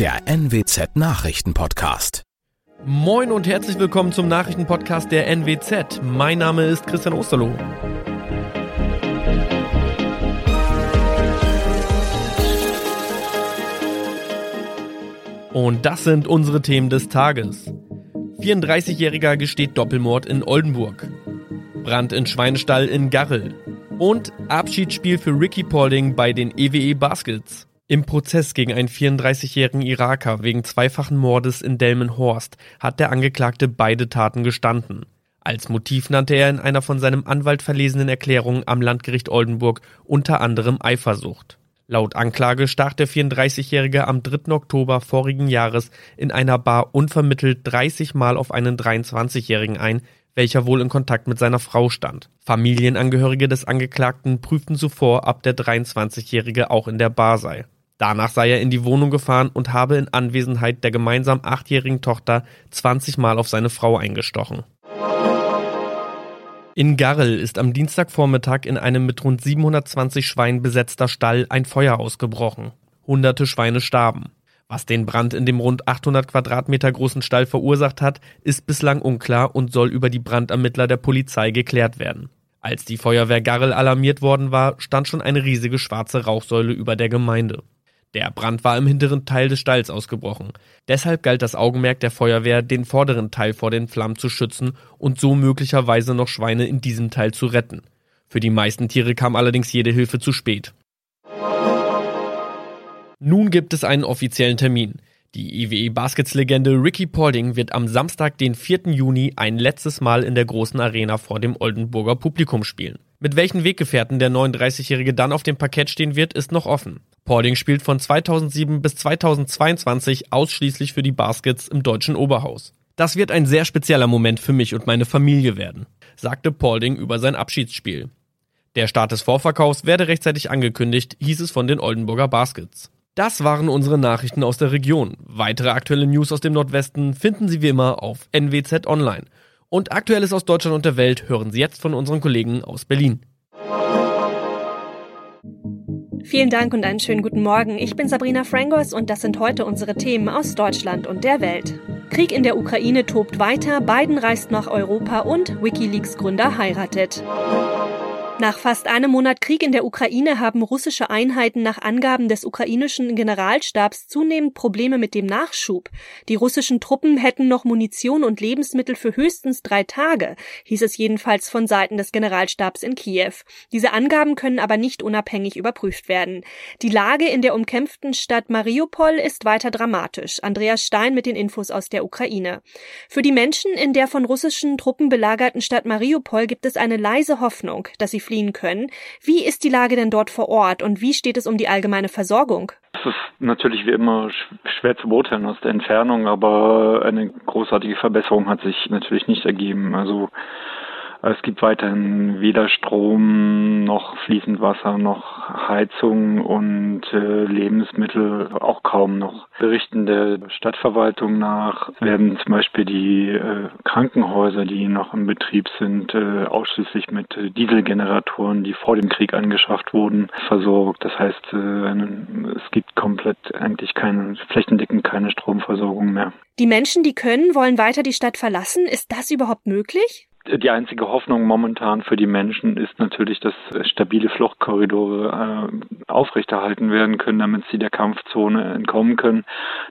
der NWZ Nachrichtenpodcast. Moin und herzlich willkommen zum Nachrichtenpodcast der NWZ. Mein Name ist Christian Osterloh. Und das sind unsere Themen des Tages. 34-Jähriger gesteht Doppelmord in Oldenburg. Brand in Schweinestall in Garrel. Und Abschiedsspiel für Ricky Paulding bei den EWE Baskets. Im Prozess gegen einen 34-jährigen Iraker wegen zweifachen Mordes in Delmenhorst hat der Angeklagte beide Taten gestanden. Als Motiv nannte er in einer von seinem Anwalt verlesenen Erklärung am Landgericht Oldenburg unter anderem Eifersucht. Laut Anklage stach der 34-Jährige am 3. Oktober vorigen Jahres in einer Bar unvermittelt 30 Mal auf einen 23-Jährigen ein, welcher wohl in Kontakt mit seiner Frau stand. Familienangehörige des Angeklagten prüften zuvor, ob der 23-Jährige auch in der Bar sei. Danach sei er in die Wohnung gefahren und habe in Anwesenheit der gemeinsam achtjährigen Tochter 20 Mal auf seine Frau eingestochen. In Garrel ist am Dienstagvormittag in einem mit rund 720 Schweinen besetzter Stall ein Feuer ausgebrochen. Hunderte Schweine starben. Was den Brand in dem rund 800 Quadratmeter großen Stall verursacht hat, ist bislang unklar und soll über die Brandermittler der Polizei geklärt werden. Als die Feuerwehr Garrel alarmiert worden war, stand schon eine riesige schwarze Rauchsäule über der Gemeinde. Der Brand war im hinteren Teil des Stalls ausgebrochen. Deshalb galt das Augenmerk der Feuerwehr, den vorderen Teil vor den Flammen zu schützen und so möglicherweise noch Schweine in diesem Teil zu retten. Für die meisten Tiere kam allerdings jede Hilfe zu spät. Nun gibt es einen offiziellen Termin. Die IWE Baskets-Legende Ricky Paulding wird am Samstag, den 4. Juni, ein letztes Mal in der großen Arena vor dem Oldenburger Publikum spielen. Mit welchen Weggefährten der 39-Jährige dann auf dem Parkett stehen wird, ist noch offen. Paulding spielt von 2007 bis 2022 ausschließlich für die Baskets im deutschen Oberhaus. Das wird ein sehr spezieller Moment für mich und meine Familie werden, sagte Paulding über sein Abschiedsspiel. Der Start des Vorverkaufs werde rechtzeitig angekündigt, hieß es von den Oldenburger Baskets. Das waren unsere Nachrichten aus der Region. Weitere aktuelle News aus dem Nordwesten finden Sie wie immer auf NWZ Online. Und Aktuelles aus Deutschland und der Welt hören Sie jetzt von unseren Kollegen aus Berlin. Vielen Dank und einen schönen guten Morgen. Ich bin Sabrina Frangos und das sind heute unsere Themen aus Deutschland und der Welt. Krieg in der Ukraine tobt weiter, Biden reist nach Europa und Wikileaks Gründer heiratet. Nach fast einem Monat Krieg in der Ukraine haben russische Einheiten nach Angaben des ukrainischen Generalstabs zunehmend Probleme mit dem Nachschub. Die russischen Truppen hätten noch Munition und Lebensmittel für höchstens drei Tage, hieß es jedenfalls von Seiten des Generalstabs in Kiew. Diese Angaben können aber nicht unabhängig überprüft werden. Die Lage in der umkämpften Stadt Mariupol ist weiter dramatisch. Andreas Stein mit den Infos aus der Ukraine. Für die Menschen in der von russischen Truppen belagerten Stadt Mariupol gibt es eine leise Hoffnung, dass sie fliehen können. Wie ist die Lage denn dort vor Ort und wie steht es um die allgemeine Versorgung? Es ist natürlich wie immer schwer zu beurteilen aus der Entfernung, aber eine großartige Verbesserung hat sich natürlich nicht ergeben. Also es gibt weiterhin weder Strom noch fließend Wasser noch Heizung und äh, Lebensmittel auch kaum noch. Berichten der Stadtverwaltung nach werden zum Beispiel die äh, Krankenhäuser, die noch im Betrieb sind, äh, ausschließlich mit Dieselgeneratoren, die vor dem Krieg angeschafft wurden, versorgt. Das heißt, äh, es gibt komplett eigentlich keine, flächendeckend keine Stromversorgung mehr. Die Menschen, die können, wollen weiter die Stadt verlassen. Ist das überhaupt möglich? Die einzige Hoffnung momentan für die Menschen ist natürlich, dass stabile Fluchtkorridore äh, aufrechterhalten werden können, damit sie der Kampfzone entkommen können,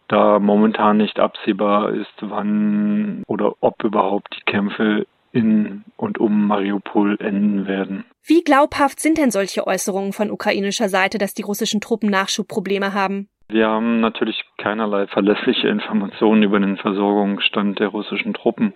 da momentan nicht absehbar ist, wann oder ob überhaupt die Kämpfe in und um Mariupol enden werden. Wie glaubhaft sind denn solche Äußerungen von ukrainischer Seite, dass die russischen Truppen Nachschubprobleme haben? Wir haben natürlich keinerlei verlässliche Informationen über den Versorgungsstand der russischen Truppen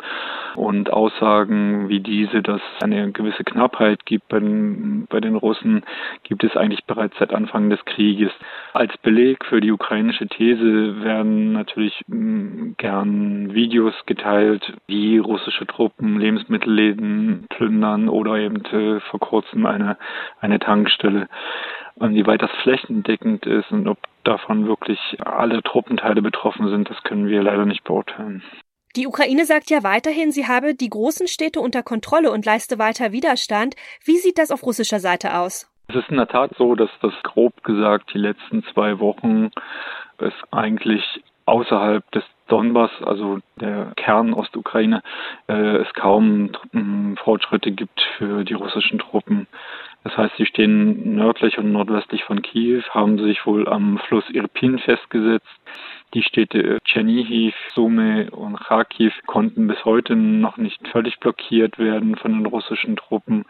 und Aussagen wie diese, dass es eine gewisse Knappheit gibt bei den, bei den Russen, gibt es eigentlich bereits seit Anfang des Krieges. Als Beleg für die ukrainische These werden natürlich mm, gern Videos geteilt, wie russische Truppen Lebensmittelläden plündern oder eben äh, vor kurzem eine, eine Tankstelle. Weit das flächendeckend ist und ob davon wirklich alle Truppenteile betroffen sind, das können wir leider nicht beurteilen. Die Ukraine sagt ja weiterhin, sie habe die großen Städte unter Kontrolle und leiste weiter Widerstand. Wie sieht das auf russischer Seite aus? Es ist in der Tat so, dass das grob gesagt die letzten zwei Wochen es eigentlich außerhalb des Donbass, also der Kern Ostukraine, äh, es kaum äh, Fortschritte gibt für die russischen Truppen. Das heißt, sie stehen nördlich und nordwestlich von Kiew, haben sich wohl am Fluss Irpin festgesetzt. Die Städte Tschernihiv, Sumy und Kharkiv konnten bis heute noch nicht völlig blockiert werden von den russischen Truppen.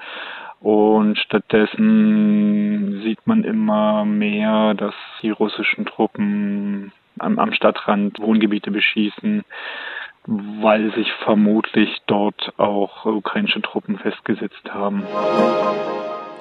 Und stattdessen sieht man immer mehr, dass die russischen Truppen am, am Stadtrand Wohngebiete beschießen, weil sich vermutlich dort auch ukrainische Truppen festgesetzt haben.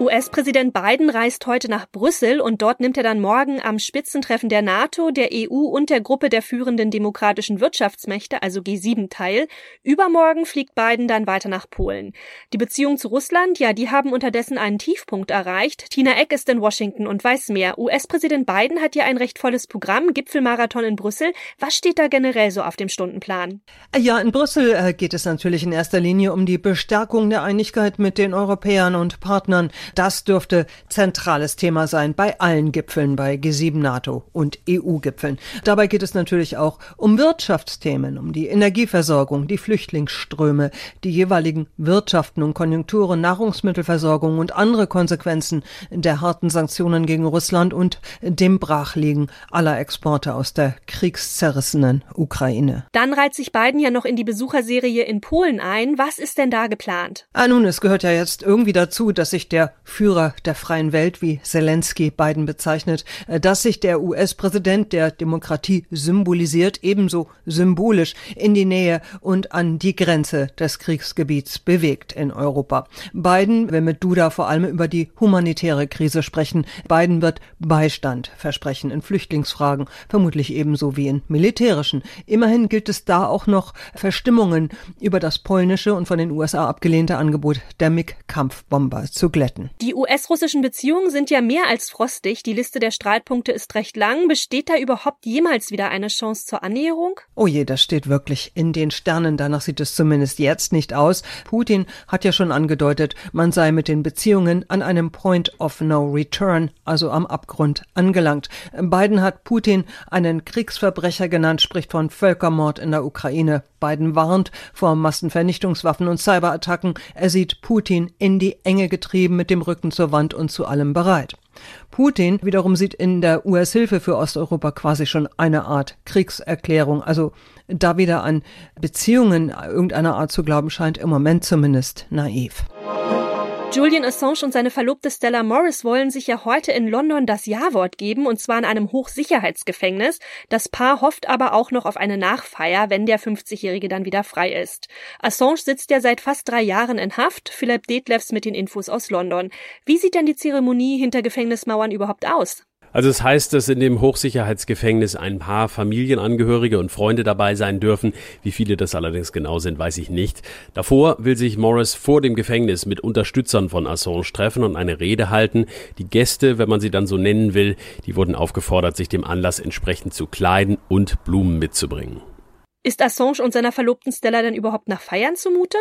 US-Präsident Biden reist heute nach Brüssel und dort nimmt er dann morgen am Spitzentreffen der NATO, der EU und der Gruppe der führenden demokratischen Wirtschaftsmächte, also G7, teil. Übermorgen fliegt Biden dann weiter nach Polen. Die Beziehungen zu Russland, ja, die haben unterdessen einen Tiefpunkt erreicht. Tina Eck ist in Washington und weiß mehr. US-Präsident Biden hat ja ein recht volles Programm, Gipfelmarathon in Brüssel. Was steht da generell so auf dem Stundenplan? Ja, in Brüssel äh, geht es natürlich in erster Linie um die Bestärkung der Einigkeit mit den Europäern und Partnern. Das dürfte zentrales Thema sein bei allen Gipfeln, bei G7 NATO und EU-Gipfeln. Dabei geht es natürlich auch um Wirtschaftsthemen, um die Energieversorgung, die Flüchtlingsströme, die jeweiligen Wirtschaften und Konjunkturen, Nahrungsmittelversorgung und andere Konsequenzen der harten Sanktionen gegen Russland und dem Brachliegen aller Exporte aus der kriegszerrissenen Ukraine. Dann reiht sich Biden ja noch in die Besucherserie in Polen ein. Was ist denn da geplant? Ah, nun, es gehört ja jetzt irgendwie dazu, dass sich der Führer der freien Welt, wie Zelensky Biden bezeichnet, äh, dass sich der US-Präsident der Demokratie symbolisiert, ebenso symbolisch in die Nähe und an die Grenze des Kriegsgebiets bewegt in Europa. Biden will mit Duda vor allem über die humanitäre Krise sprechen. Biden wird Beistand versprechen in Flüchtlingsfragen, vermutlich ebenso wie in militärischen. Immerhin gilt es da auch noch Verstimmungen über das polnische und von den USA abgelehnte Angebot der MiG-Kampfbomber zu glätten. Die US-russischen Beziehungen sind ja mehr als frostig. Die Liste der Streitpunkte ist recht lang. Besteht da überhaupt jemals wieder eine Chance zur Annäherung? Oh je, das steht wirklich in den Sternen. Danach sieht es zumindest jetzt nicht aus. Putin hat ja schon angedeutet, man sei mit den Beziehungen an einem Point of No Return, also am Abgrund, angelangt. Biden hat Putin einen Kriegsverbrecher genannt, spricht von Völkermord in der Ukraine. Biden warnt vor Massenvernichtungswaffen und Cyberattacken. Er sieht Putin in die Enge getrieben mit dem Rücken zur Wand und zu allem bereit. Putin wiederum sieht in der US-Hilfe für Osteuropa quasi schon eine Art Kriegserklärung. Also da wieder an Beziehungen irgendeiner Art zu glauben scheint im Moment zumindest naiv. Julian Assange und seine Verlobte Stella Morris wollen sich ja heute in London das Ja-Wort geben, und zwar in einem Hochsicherheitsgefängnis. Das Paar hofft aber auch noch auf eine Nachfeier, wenn der 50-Jährige dann wieder frei ist. Assange sitzt ja seit fast drei Jahren in Haft. Philipp Detlefs mit den Infos aus London. Wie sieht denn die Zeremonie hinter Gefängnismauern überhaupt aus? Also es heißt, dass in dem Hochsicherheitsgefängnis ein paar Familienangehörige und Freunde dabei sein dürfen. Wie viele das allerdings genau sind, weiß ich nicht. Davor will sich Morris vor dem Gefängnis mit Unterstützern von Assange treffen und eine Rede halten. Die Gäste, wenn man sie dann so nennen will, die wurden aufgefordert, sich dem Anlass entsprechend zu kleiden und Blumen mitzubringen. Ist Assange und seiner Verlobten Stella denn überhaupt nach Feiern zumute?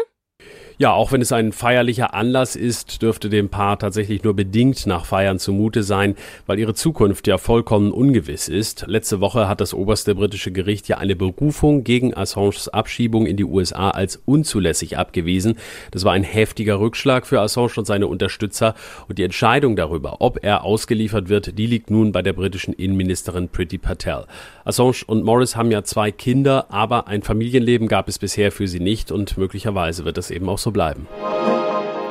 Ja, auch wenn es ein feierlicher Anlass ist, dürfte dem Paar tatsächlich nur bedingt nach Feiern zumute sein, weil ihre Zukunft ja vollkommen ungewiss ist. Letzte Woche hat das oberste britische Gericht ja eine Berufung gegen Assanges Abschiebung in die USA als unzulässig abgewiesen. Das war ein heftiger Rückschlag für Assange und seine Unterstützer und die Entscheidung darüber, ob er ausgeliefert wird, die liegt nun bei der britischen Innenministerin Priti Patel. Assange und Morris haben ja zwei Kinder, aber ein Familienleben gab es bisher für sie nicht und möglicherweise wird das eben auch so bleiben.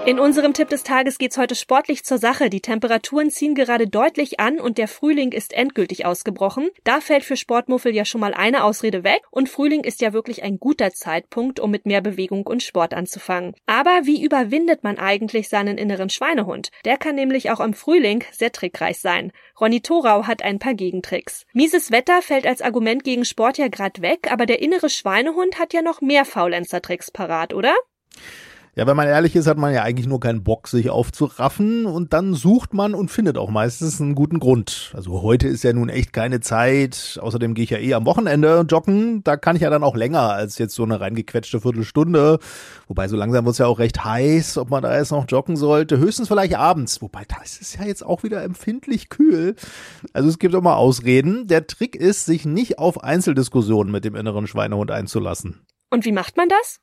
In unserem Tipp des Tages geht's heute sportlich zur Sache. Die Temperaturen ziehen gerade deutlich an und der Frühling ist endgültig ausgebrochen. Da fällt für Sportmuffel ja schon mal eine Ausrede weg und Frühling ist ja wirklich ein guter Zeitpunkt, um mit mehr Bewegung und Sport anzufangen. Aber wie überwindet man eigentlich seinen inneren Schweinehund? Der kann nämlich auch im Frühling sehr trickreich sein. Ronny Thorau hat ein paar Gegentricks. Mieses Wetter fällt als Argument gegen Sport ja grad weg, aber der innere Schweinehund hat ja noch mehr Faulenzer-Tricks parat, oder? Ja, wenn man ehrlich ist, hat man ja eigentlich nur keinen Bock, sich aufzuraffen und dann sucht man und findet auch meistens einen guten Grund. Also heute ist ja nun echt keine Zeit. Außerdem gehe ich ja eh am Wochenende joggen. Da kann ich ja dann auch länger als jetzt so eine reingequetschte Viertelstunde. Wobei so langsam wird es ja auch recht heiß, ob man da jetzt noch joggen sollte. Höchstens vielleicht abends. Wobei das ist ja jetzt auch wieder empfindlich kühl. Also es gibt auch mal Ausreden. Der Trick ist, sich nicht auf Einzeldiskussionen mit dem inneren Schweinehund einzulassen. Und wie macht man das?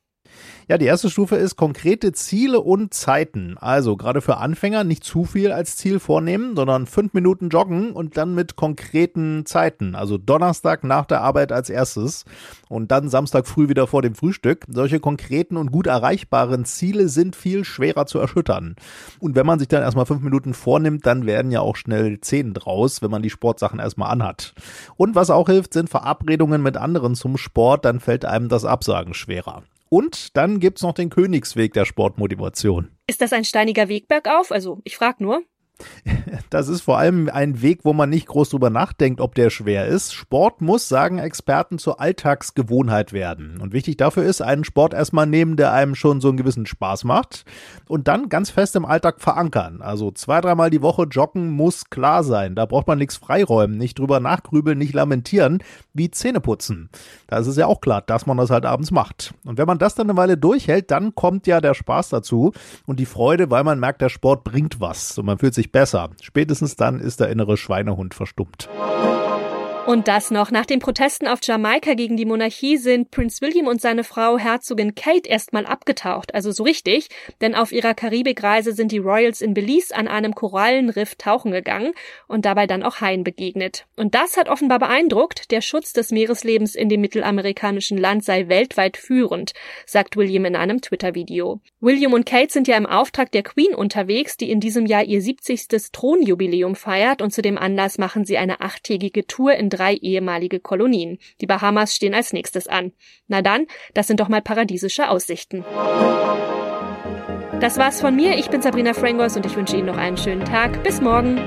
Ja, die erste Stufe ist konkrete Ziele und Zeiten. Also gerade für Anfänger nicht zu viel als Ziel vornehmen, sondern fünf Minuten joggen und dann mit konkreten Zeiten. Also Donnerstag nach der Arbeit als erstes und dann Samstag früh wieder vor dem Frühstück. Solche konkreten und gut erreichbaren Ziele sind viel schwerer zu erschüttern. Und wenn man sich dann erstmal fünf Minuten vornimmt, dann werden ja auch schnell zehn draus, wenn man die Sportsachen erstmal anhat. Und was auch hilft, sind Verabredungen mit anderen zum Sport, dann fällt einem das Absagen schwerer. Und dann gibt's noch den Königsweg der Sportmotivation. Ist das ein steiniger Weg bergauf? Also, ich frag nur. Das ist vor allem ein Weg, wo man nicht groß drüber nachdenkt, ob der schwer ist. Sport muss, sagen Experten, zur Alltagsgewohnheit werden. Und wichtig dafür ist, einen Sport erstmal nehmen, der einem schon so einen gewissen Spaß macht und dann ganz fest im Alltag verankern. Also zwei, dreimal die Woche joggen muss klar sein. Da braucht man nichts freiräumen, nicht drüber nachgrübeln, nicht lamentieren, wie Zähne putzen. Da ist es ja auch klar, dass man das halt abends macht. Und wenn man das dann eine Weile durchhält, dann kommt ja der Spaß dazu und die Freude, weil man merkt, der Sport bringt was und man fühlt sich besser. Spätestens dann ist der innere Schweinehund verstummt. Und das noch. Nach den Protesten auf Jamaika gegen die Monarchie sind Prince William und seine Frau Herzogin Kate erstmal abgetaucht. Also so richtig. Denn auf ihrer Karibikreise sind die Royals in Belize an einem Korallenriff tauchen gegangen und dabei dann auch Haien begegnet. Und das hat offenbar beeindruckt. Der Schutz des Meereslebens in dem mittelamerikanischen Land sei weltweit führend, sagt William in einem Twitter-Video. William und Kate sind ja im Auftrag der Queen unterwegs, die in diesem Jahr ihr 70. Thronjubiläum feiert und zu dem Anlass machen sie eine achttägige Tour in drei ehemalige Kolonien. Die Bahamas stehen als nächstes an. Na dann, das sind doch mal paradiesische Aussichten. Das war's von mir. Ich bin Sabrina Frangos und ich wünsche Ihnen noch einen schönen Tag. Bis morgen.